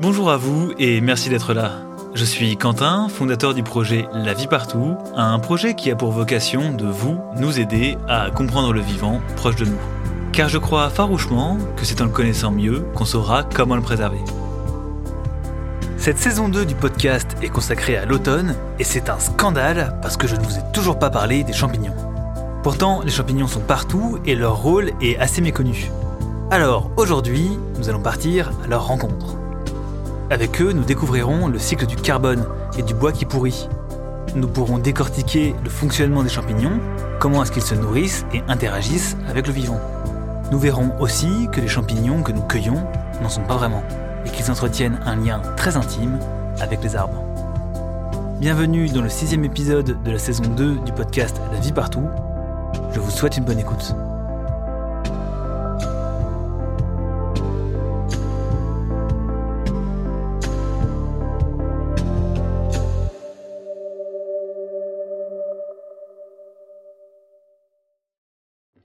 Bonjour à vous et merci d'être là. Je suis Quentin, fondateur du projet La vie partout, un projet qui a pour vocation de vous, nous aider à comprendre le vivant proche de nous. Car je crois farouchement que c'est en le connaissant mieux qu'on saura comment le préserver. Cette saison 2 du podcast est consacrée à l'automne et c'est un scandale parce que je ne vous ai toujours pas parlé des champignons. Pourtant, les champignons sont partout et leur rôle est assez méconnu. Alors, aujourd'hui, nous allons partir à leur rencontre. Avec eux, nous découvrirons le cycle du carbone et du bois qui pourrit. Nous pourrons décortiquer le fonctionnement des champignons, comment est-ce qu'ils se nourrissent et interagissent avec le vivant. Nous verrons aussi que les champignons que nous cueillons n'en sont pas vraiment, et qu'ils entretiennent un lien très intime avec les arbres. Bienvenue dans le sixième épisode de la saison 2 du podcast La vie partout. Je vous souhaite une bonne écoute.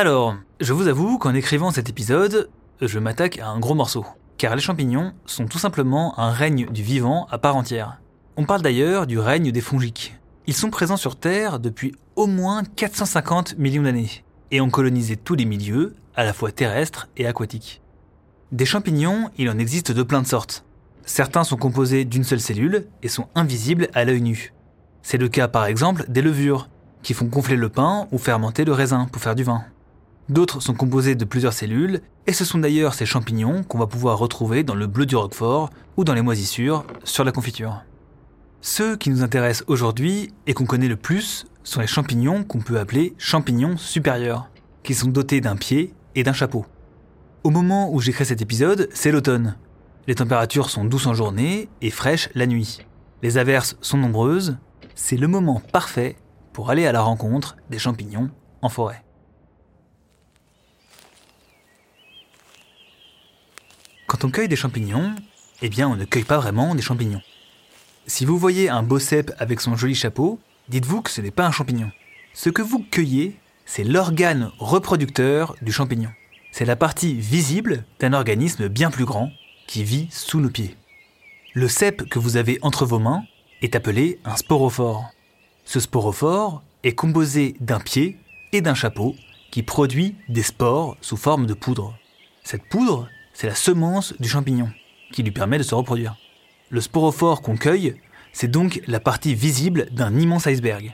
Alors, je vous avoue qu'en écrivant cet épisode, je m'attaque à un gros morceau. Car les champignons sont tout simplement un règne du vivant à part entière. On parle d'ailleurs du règne des fongiques. Ils sont présents sur Terre depuis au moins 450 millions d'années et ont colonisé tous les milieux, à la fois terrestres et aquatiques. Des champignons, il en existe de plein de sortes. Certains sont composés d'une seule cellule et sont invisibles à l'œil nu. C'est le cas par exemple des levures, qui font gonfler le pain ou fermenter le raisin pour faire du vin. D'autres sont composés de plusieurs cellules, et ce sont d'ailleurs ces champignons qu'on va pouvoir retrouver dans le bleu du roquefort ou dans les moisissures sur la confiture. Ceux qui nous intéressent aujourd'hui et qu'on connaît le plus sont les champignons qu'on peut appeler champignons supérieurs, qui sont dotés d'un pied et d'un chapeau. Au moment où j'écris cet épisode, c'est l'automne. Les températures sont douces en journée et fraîches la nuit. Les averses sont nombreuses. C'est le moment parfait pour aller à la rencontre des champignons en forêt. Quand on cueille des champignons, eh bien on ne cueille pas vraiment des champignons. Si vous voyez un beau cèpe avec son joli chapeau, dites-vous que ce n'est pas un champignon. Ce que vous cueillez, c'est l'organe reproducteur du champignon. C'est la partie visible d'un organisme bien plus grand qui vit sous nos pieds. Le cèpe que vous avez entre vos mains est appelé un sporophore. Ce sporophore est composé d'un pied et d'un chapeau qui produit des spores sous forme de poudre. Cette poudre c'est la semence du champignon qui lui permet de se reproduire. Le sporophore qu'on cueille, c'est donc la partie visible d'un immense iceberg.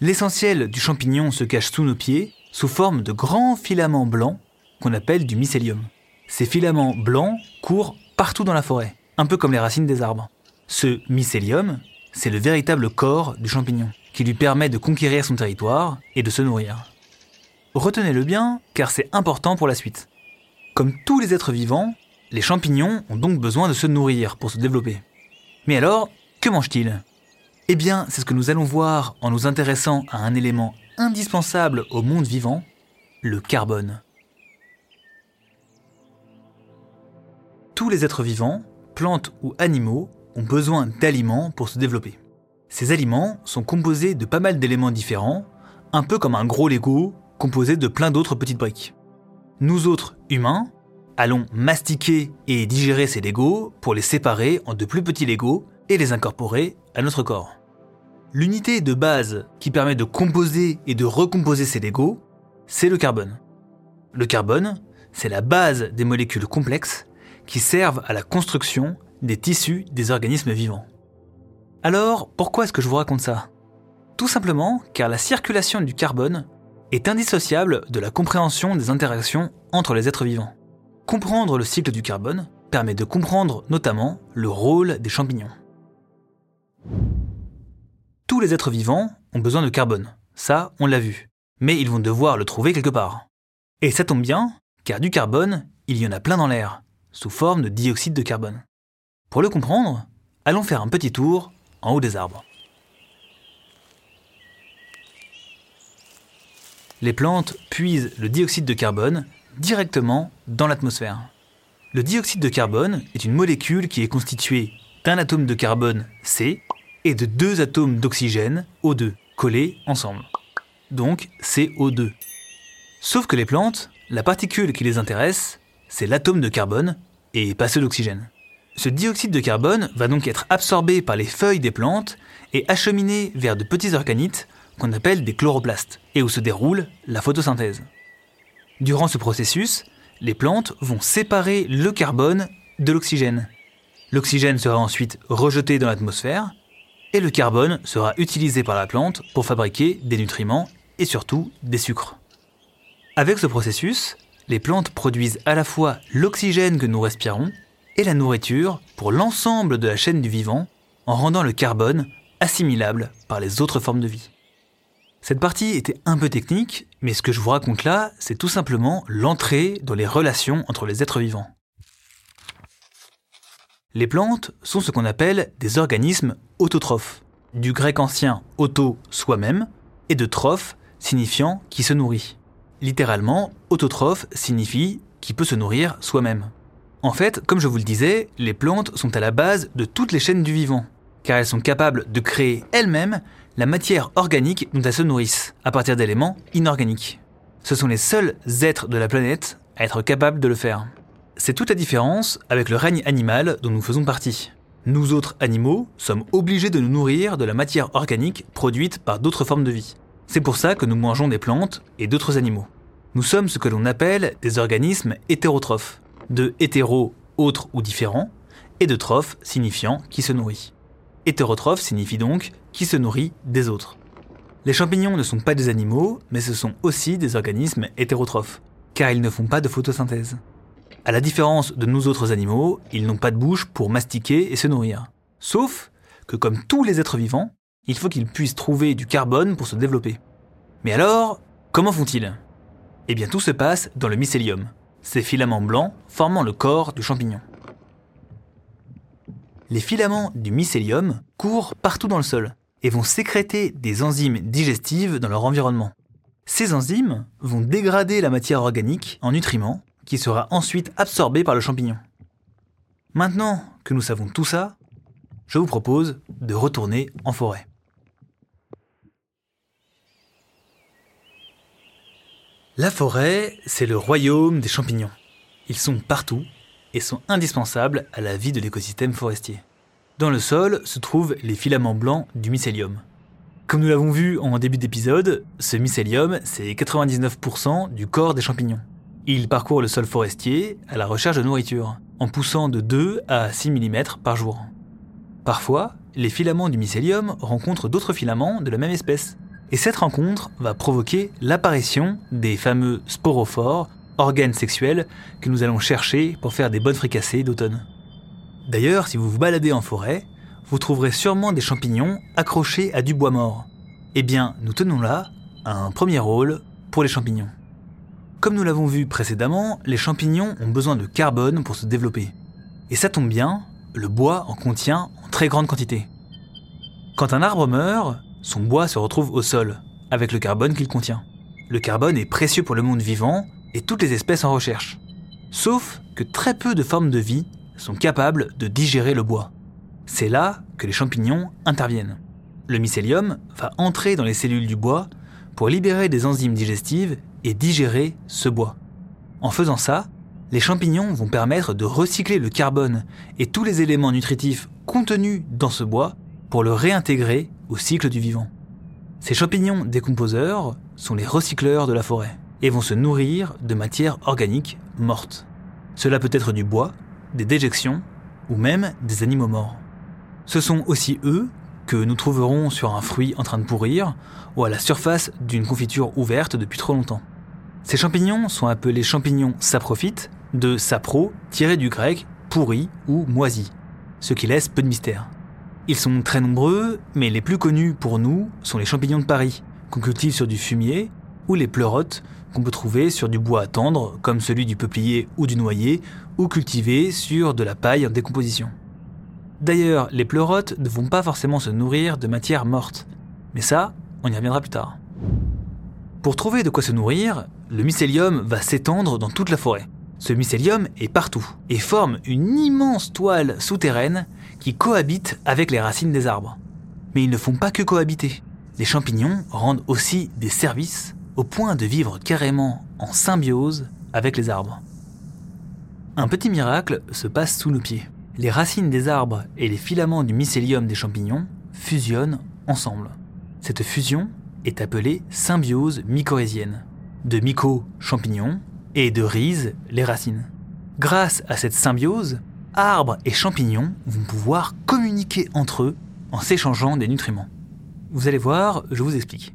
L'essentiel du champignon se cache sous nos pieds sous forme de grands filaments blancs qu'on appelle du mycélium. Ces filaments blancs courent partout dans la forêt, un peu comme les racines des arbres. Ce mycélium, c'est le véritable corps du champignon, qui lui permet de conquérir son territoire et de se nourrir. Retenez-le bien, car c'est important pour la suite. Comme tous les êtres vivants, les champignons ont donc besoin de se nourrir pour se développer. Mais alors, que mangent-ils Eh bien, c'est ce que nous allons voir en nous intéressant à un élément indispensable au monde vivant, le carbone. Tous les êtres vivants, plantes ou animaux, ont besoin d'aliments pour se développer. Ces aliments sont composés de pas mal d'éléments différents, un peu comme un gros Lego composé de plein d'autres petites briques. Nous autres, humains, allons mastiquer et digérer ces Legos pour les séparer en de plus petits Legos et les incorporer à notre corps. L'unité de base qui permet de composer et de recomposer ces Legos, c'est le carbone. Le carbone, c'est la base des molécules complexes qui servent à la construction des tissus des organismes vivants. Alors, pourquoi est-ce que je vous raconte ça? Tout simplement car la circulation du carbone est indissociable de la compréhension des interactions entre les êtres vivants. Comprendre le cycle du carbone permet de comprendre notamment le rôle des champignons. Tous les êtres vivants ont besoin de carbone, ça on l'a vu, mais ils vont devoir le trouver quelque part. Et ça tombe bien, car du carbone, il y en a plein dans l'air, sous forme de dioxyde de carbone. Pour le comprendre, allons faire un petit tour en haut des arbres. Les plantes puisent le dioxyde de carbone directement dans l'atmosphère. Le dioxyde de carbone est une molécule qui est constituée d'un atome de carbone C et de deux atomes d'oxygène O2 collés ensemble. Donc CO2. Sauf que les plantes, la particule qui les intéresse, c'est l'atome de carbone et pas ceux d'oxygène. Ce dioxyde de carbone va donc être absorbé par les feuilles des plantes et acheminé vers de petits organites qu'on appelle des chloroplastes, et où se déroule la photosynthèse. Durant ce processus, les plantes vont séparer le carbone de l'oxygène. L'oxygène sera ensuite rejeté dans l'atmosphère, et le carbone sera utilisé par la plante pour fabriquer des nutriments et surtout des sucres. Avec ce processus, les plantes produisent à la fois l'oxygène que nous respirons et la nourriture pour l'ensemble de la chaîne du vivant en rendant le carbone assimilable par les autres formes de vie. Cette partie était un peu technique, mais ce que je vous raconte là, c'est tout simplement l'entrée dans les relations entre les êtres vivants. Les plantes sont ce qu'on appelle des organismes autotrophes, du grec ancien auto soi-même, et de trophe signifiant qui se nourrit. Littéralement, autotrophe signifie qui peut se nourrir soi-même. En fait, comme je vous le disais, les plantes sont à la base de toutes les chaînes du vivant, car elles sont capables de créer elles-mêmes la matière organique dont elles se nourrissent, à partir d'éléments inorganiques. Ce sont les seuls êtres de la planète à être capables de le faire. C'est toute la différence avec le règne animal dont nous faisons partie. Nous autres animaux sommes obligés de nous nourrir de la matière organique produite par d'autres formes de vie. C'est pour ça que nous mangeons des plantes et d'autres animaux. Nous sommes ce que l'on appelle des organismes hétérotrophes, de hétéro, autre ou différent, et de trophe signifiant qui se nourrit. Hétérotrophe signifie donc qui se nourrit des autres. Les champignons ne sont pas des animaux, mais ce sont aussi des organismes hétérotrophes, car ils ne font pas de photosynthèse. À la différence de nous autres animaux, ils n'ont pas de bouche pour mastiquer et se nourrir. Sauf que comme tous les êtres vivants, il faut qu'ils puissent trouver du carbone pour se développer. Mais alors, comment font-ils? Eh bien tout se passe dans le mycélium, ces filaments blancs formant le corps du champignon. Les filaments du mycélium courent partout dans le sol et vont sécréter des enzymes digestives dans leur environnement. Ces enzymes vont dégrader la matière organique en nutriments qui sera ensuite absorbé par le champignon. Maintenant que nous savons tout ça, je vous propose de retourner en forêt. La forêt, c'est le royaume des champignons. Ils sont partout et sont indispensables à la vie de l'écosystème forestier. Dans le sol se trouvent les filaments blancs du mycélium. Comme nous l'avons vu en début d'épisode, ce mycélium, c'est 99% du corps des champignons. Il parcourt le sol forestier à la recherche de nourriture, en poussant de 2 à 6 mm par jour. Parfois, les filaments du mycélium rencontrent d'autres filaments de la même espèce, et cette rencontre va provoquer l'apparition des fameux sporophores, organes sexuels que nous allons chercher pour faire des bonnes fricassées d'automne. D'ailleurs, si vous vous baladez en forêt, vous trouverez sûrement des champignons accrochés à du bois mort. Eh bien, nous tenons là un premier rôle pour les champignons. Comme nous l'avons vu précédemment, les champignons ont besoin de carbone pour se développer. Et ça tombe bien, le bois en contient en très grande quantité. Quand un arbre meurt, son bois se retrouve au sol, avec le carbone qu'il contient. Le carbone est précieux pour le monde vivant et toutes les espèces en recherche. Sauf que très peu de formes de vie sont capables de digérer le bois. C'est là que les champignons interviennent. Le mycélium va entrer dans les cellules du bois pour libérer des enzymes digestives et digérer ce bois. En faisant ça, les champignons vont permettre de recycler le carbone et tous les éléments nutritifs contenus dans ce bois pour le réintégrer au cycle du vivant. Ces champignons décomposeurs sont les recycleurs de la forêt et vont se nourrir de matières organiques mortes. Cela peut être du bois, des déjections ou même des animaux morts. Ce sont aussi eux que nous trouverons sur un fruit en train de pourrir ou à la surface d'une confiture ouverte depuis trop longtemps. Ces champignons sont appelés champignons saprophytes, de sapro tiré du grec pourri ou moisi, ce qui laisse peu de mystère. Ils sont très nombreux, mais les plus connus pour nous sont les champignons de Paris, qu'on cultive sur du fumier, ou les pleurotes, qu'on peut trouver sur du bois à tendre, comme celui du peuplier ou du noyer, ou cultivés sur de la paille en décomposition. D'ailleurs, les pleurotes ne vont pas forcément se nourrir de matière morte, mais ça, on y reviendra plus tard. Pour trouver de quoi se nourrir, le mycélium va s'étendre dans toute la forêt. Ce mycélium est partout et forme une immense toile souterraine qui cohabitent avec les racines des arbres. Mais ils ne font pas que cohabiter. Les champignons rendent aussi des services au point de vivre carrément en symbiose avec les arbres. Un petit miracle se passe sous nos pieds. Les racines des arbres et les filaments du mycélium des champignons fusionnent ensemble. Cette fusion est appelée symbiose mycorhizienne. De myco, champignons, et de rhize, les racines. Grâce à cette symbiose, arbres et champignons vont pouvoir communiquer entre eux en s'échangeant des nutriments. Vous allez voir, je vous explique.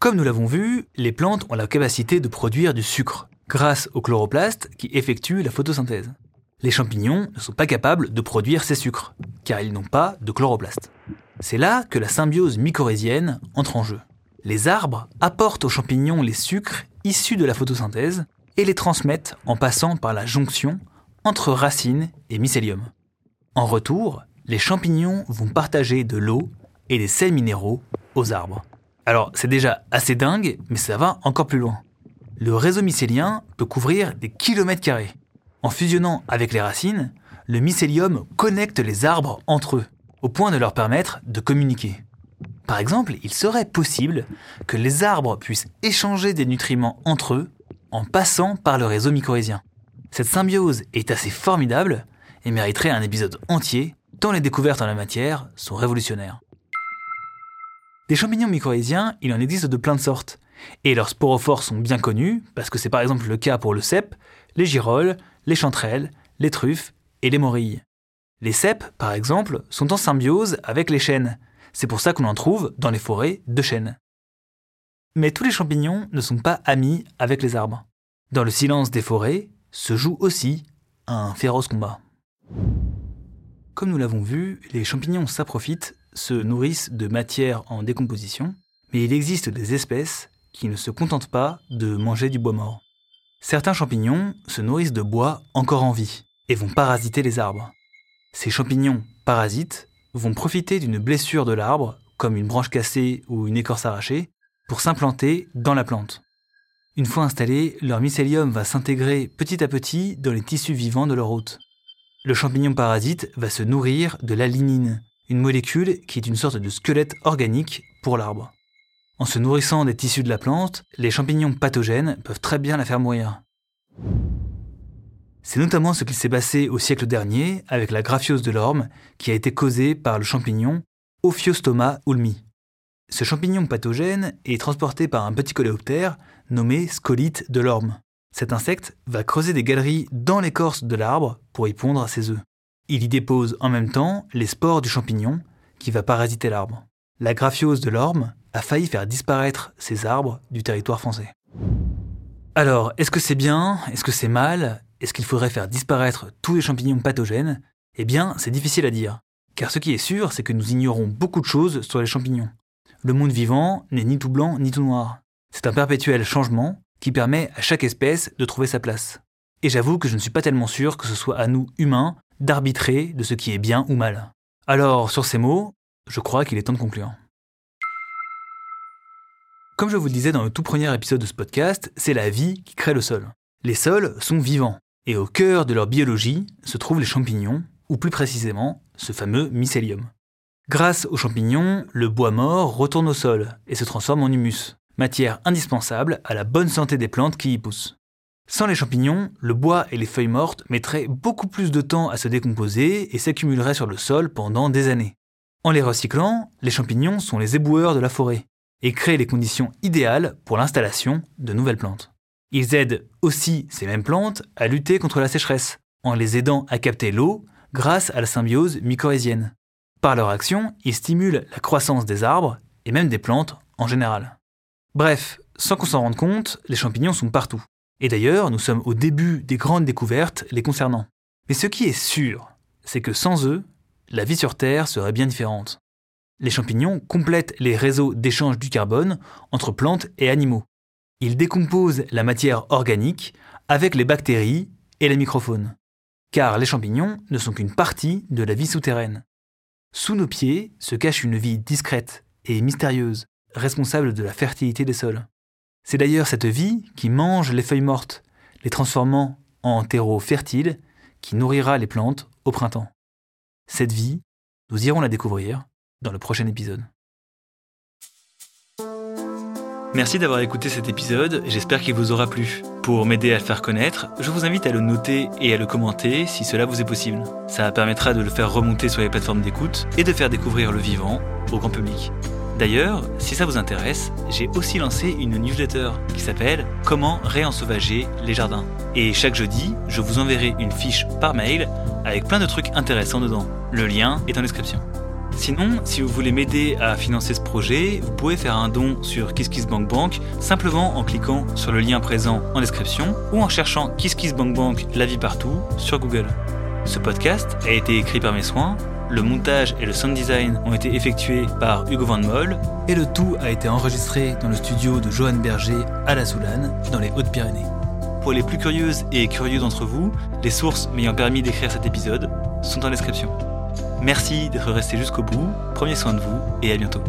Comme nous l'avons vu, les plantes ont la capacité de produire du sucre, grâce au chloroplaste qui effectue la photosynthèse. Les champignons ne sont pas capables de produire ces sucres, car ils n'ont pas de chloroplaste. C'est là que la symbiose mycorhizienne entre en jeu. Les arbres apportent aux champignons les sucres issus de la photosynthèse et les transmettent en passant par la jonction entre racines et mycélium. En retour, les champignons vont partager de l'eau et des sels minéraux aux arbres. Alors c'est déjà assez dingue, mais ça va encore plus loin. Le réseau mycélien peut couvrir des kilomètres carrés. En fusionnant avec les racines, le mycélium connecte les arbres entre eux, au point de leur permettre de communiquer. Par exemple, il serait possible que les arbres puissent échanger des nutriments entre eux en passant par le réseau mycorhizien. Cette symbiose est assez formidable et mériterait un épisode entier, tant les découvertes en la matière sont révolutionnaires. Des champignons mycorhiziens, il en existe de plein de sortes, et leurs sporophores sont bien connus, parce que c'est par exemple le cas pour le cèpe, les girolles, les chanterelles, les truffes et les morilles. Les cèpes, par exemple, sont en symbiose avec les chênes. C'est pour ça qu'on en trouve dans les forêts de chênes. Mais tous les champignons ne sont pas amis avec les arbres. Dans le silence des forêts se joue aussi un féroce combat. Comme nous l'avons vu, les champignons saprophytes se nourrissent de matière en décomposition, mais il existe des espèces qui ne se contentent pas de manger du bois mort. Certains champignons se nourrissent de bois encore en vie et vont parasiter les arbres. Ces champignons parasites vont profiter d'une blessure de l'arbre, comme une branche cassée ou une écorce arrachée, pour s'implanter dans la plante. Une fois installés, leur mycélium va s'intégrer petit à petit dans les tissus vivants de leur hôte. Le champignon parasite va se nourrir de la lignine, une molécule qui est une sorte de squelette organique pour l'arbre. En se nourrissant des tissus de la plante, les champignons pathogènes peuvent très bien la faire mourir. C'est notamment ce qu'il s'est passé au siècle dernier avec la graphiose de l'orme qui a été causée par le champignon Ophiostoma ulmi. Ce champignon pathogène est transporté par un petit coléoptère nommé scolite de l'orme. Cet insecte va creuser des galeries dans l'écorce de l'arbre pour y pondre ses œufs. Il y dépose en même temps les spores du champignon qui va parasiter l'arbre. La graphiose de l'orme a failli faire disparaître ces arbres du territoire français. Alors, est-ce que c'est bien? Est-ce que c'est mal? Est-ce qu'il faudrait faire disparaître tous les champignons pathogènes? Eh bien, c'est difficile à dire. Car ce qui est sûr, c'est que nous ignorons beaucoup de choses sur les champignons. Le monde vivant n'est ni tout blanc ni tout noir. C'est un perpétuel changement qui permet à chaque espèce de trouver sa place. Et j'avoue que je ne suis pas tellement sûr que ce soit à nous, humains, d'arbitrer de ce qui est bien ou mal. Alors, sur ces mots, je crois qu'il est temps de conclure. Comme je vous le disais dans le tout premier épisode de ce podcast, c'est la vie qui crée le sol. Les sols sont vivants, et au cœur de leur biologie se trouvent les champignons, ou plus précisément, ce fameux mycélium. Grâce aux champignons, le bois mort retourne au sol et se transforme en humus, matière indispensable à la bonne santé des plantes qui y poussent. Sans les champignons, le bois et les feuilles mortes mettraient beaucoup plus de temps à se décomposer et s'accumuleraient sur le sol pendant des années. En les recyclant, les champignons sont les éboueurs de la forêt et créent les conditions idéales pour l'installation de nouvelles plantes. Ils aident aussi ces mêmes plantes à lutter contre la sécheresse, en les aidant à capter l'eau grâce à la symbiose mycorhizienne. Par leur action, ils stimulent la croissance des arbres et même des plantes en général. Bref, sans qu'on s'en rende compte, les champignons sont partout. Et d'ailleurs, nous sommes au début des grandes découvertes les concernant. Mais ce qui est sûr, c'est que sans eux, la vie sur Terre serait bien différente. Les champignons complètent les réseaux d'échange du carbone entre plantes et animaux. Ils décomposent la matière organique avec les bactéries et les microphones. Car les champignons ne sont qu'une partie de la vie souterraine. Sous nos pieds se cache une vie discrète et mystérieuse, responsable de la fertilité des sols. C'est d'ailleurs cette vie qui mange les feuilles mortes, les transformant en terreau fertile qui nourrira les plantes au printemps. Cette vie, nous irons la découvrir dans le prochain épisode. Merci d'avoir écouté cet épisode, j'espère qu'il vous aura plu. Pour m'aider à le faire connaître, je vous invite à le noter et à le commenter si cela vous est possible. Ça permettra de le faire remonter sur les plateformes d'écoute et de faire découvrir le vivant au grand public. D'ailleurs, si ça vous intéresse, j'ai aussi lancé une newsletter qui s'appelle Comment réensauvager les jardins. Et chaque jeudi, je vous enverrai une fiche par mail avec plein de trucs intéressants dedans. Le lien est en description. Sinon, si vous voulez m'aider à financer ce projet, vous pouvez faire un don sur KissKissBankBank simplement en cliquant sur le lien présent en description ou en cherchant KissKissBankBank la vie partout sur Google. Ce podcast a été écrit par mes soins, le montage et le sound design ont été effectués par Hugo Van Moll et le tout a été enregistré dans le studio de Johan Berger à La Soulane, dans les Hautes-Pyrénées. Pour les plus curieuses et curieux d'entre vous, les sources m'ayant permis d'écrire cet épisode sont en description. Merci d'être resté jusqu'au bout, prenez soin de vous et à bientôt.